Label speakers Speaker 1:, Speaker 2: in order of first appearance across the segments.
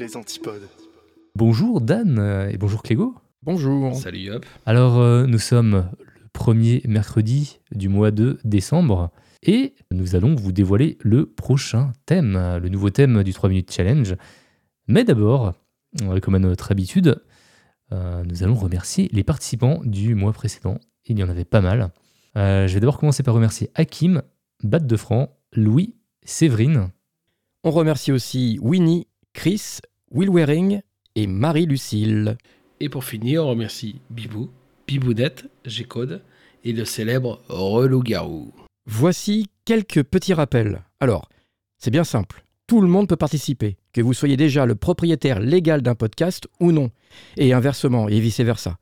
Speaker 1: les antipodes.
Speaker 2: Bonjour Dan euh, et bonjour Clégo.
Speaker 3: Bonjour.
Speaker 4: Salut Hop.
Speaker 2: Alors euh, nous sommes le premier mercredi du mois de décembre et nous allons vous dévoiler le prochain thème, le nouveau thème du 3 minutes challenge. Mais d'abord, euh, comme à notre habitude, euh, nous allons remercier les participants du mois précédent. Il y en avait pas mal. Euh, je vais d'abord commencer par remercier Hakim, Bat de Franc, Louis, Séverine.
Speaker 3: On remercie aussi Winnie, Chris, Will Waring et Marie-Lucille.
Speaker 4: Et pour finir, on remercie Bibou, Bibounette, G-Code et le célèbre Relou Garou.
Speaker 3: Voici quelques petits rappels. Alors, c'est bien simple. Tout le monde peut participer, que vous soyez déjà le propriétaire légal d'un podcast ou non, et inversement, et vice-versa.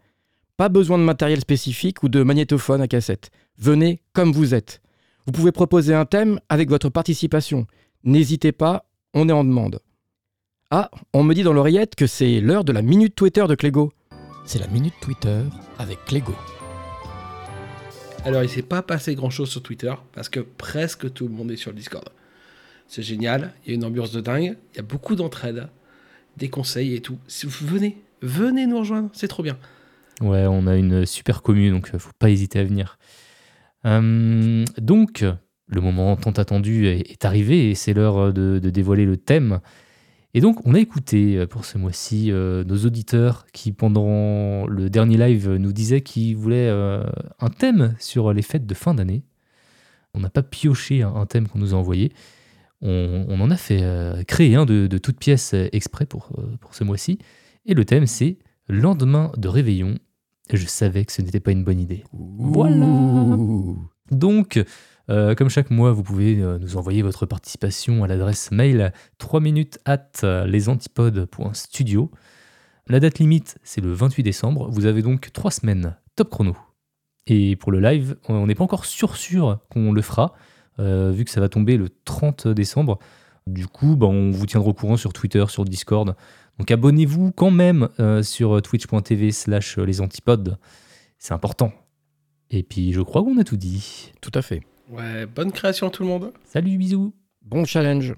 Speaker 3: Pas besoin de matériel spécifique ou de magnétophone à cassette. Venez comme vous êtes. Vous pouvez proposer un thème avec votre participation. N'hésitez pas, on est en demande. Ah, on me dit dans l'oreillette que c'est l'heure de la minute Twitter de Clégo. C'est la minute Twitter avec Clégo.
Speaker 4: Alors, il s'est pas passé grand chose sur Twitter parce que presque tout le monde est sur le Discord. C'est génial, il y a une ambiance de dingue, il y a beaucoup d'entraide, des conseils et tout. Si vous venez, venez nous rejoindre, c'est trop bien.
Speaker 2: Ouais, on a une super commune, donc faut pas hésiter à venir. Euh, donc, le moment tant attendu est, est arrivé et c'est l'heure de, de dévoiler le thème. Et donc, on a écouté euh, pour ce mois-ci euh, nos auditeurs qui, pendant le dernier live, nous disaient qu'ils voulaient euh, un thème sur les fêtes de fin d'année. On n'a pas pioché un, un thème qu'on nous a envoyé. On, on en a fait euh, créer un de, de toutes pièces euh, exprès pour, euh, pour ce mois-ci. Et le thème, c'est lendemain de réveillon. Je savais que ce n'était pas une bonne idée. Voilà. Donc, euh, comme chaque mois, vous pouvez euh, nous envoyer votre participation à l'adresse mail 3 minutes at lesantipodes.studio. La date limite, c'est le 28 décembre. Vous avez donc 3 semaines top chrono. Et pour le live, on n'est pas encore sûr qu'on le fera, euh, vu que ça va tomber le 30 décembre. Du coup, bah, on vous tiendra au courant sur Twitter, sur Discord. Donc abonnez-vous quand même euh, sur twitch.tv slash les antipodes. C'est important. Et puis je crois qu'on a tout dit.
Speaker 3: Tout à fait.
Speaker 4: Ouais, bonne création tout le monde.
Speaker 2: Salut, bisous
Speaker 3: Bon challenge.